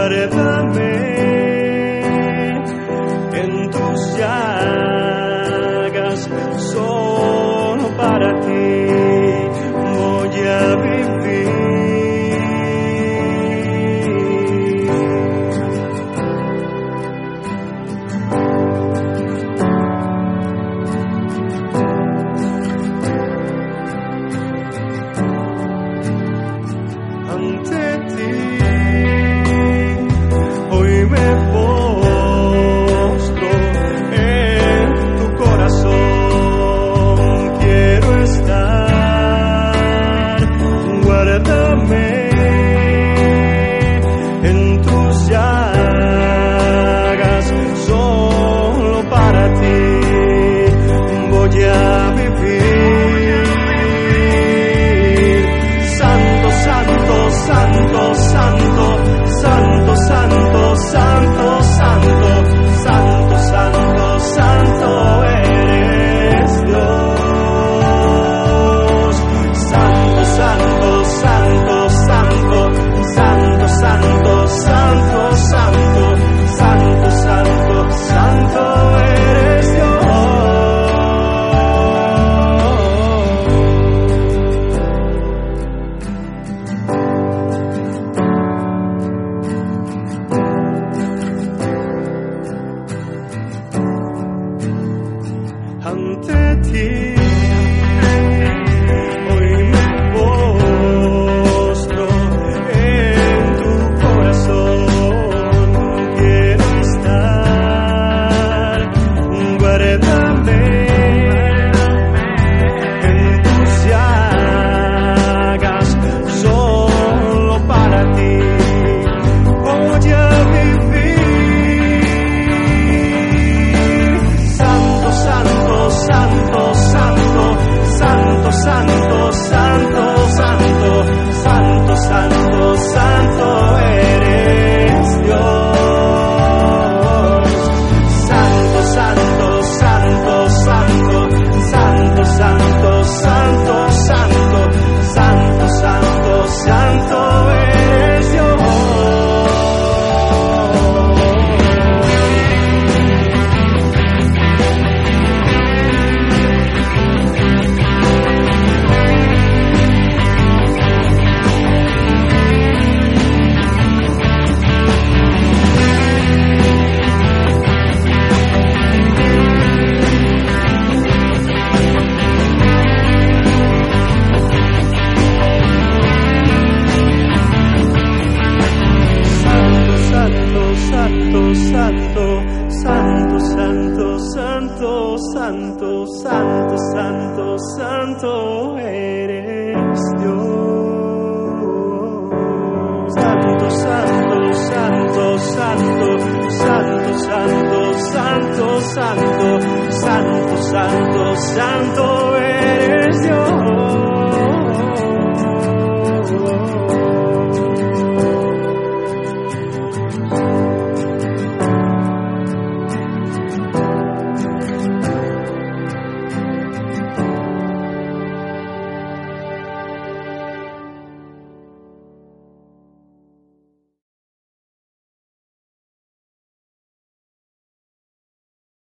Envuélveme en tus llagas, solo para ti. santo, santo, santo, santo, santo, santo, santo, santo eres Dios. Santo, santo, santo, santo, santo, santo, santo, santo, santo, santo, santo eres Dios.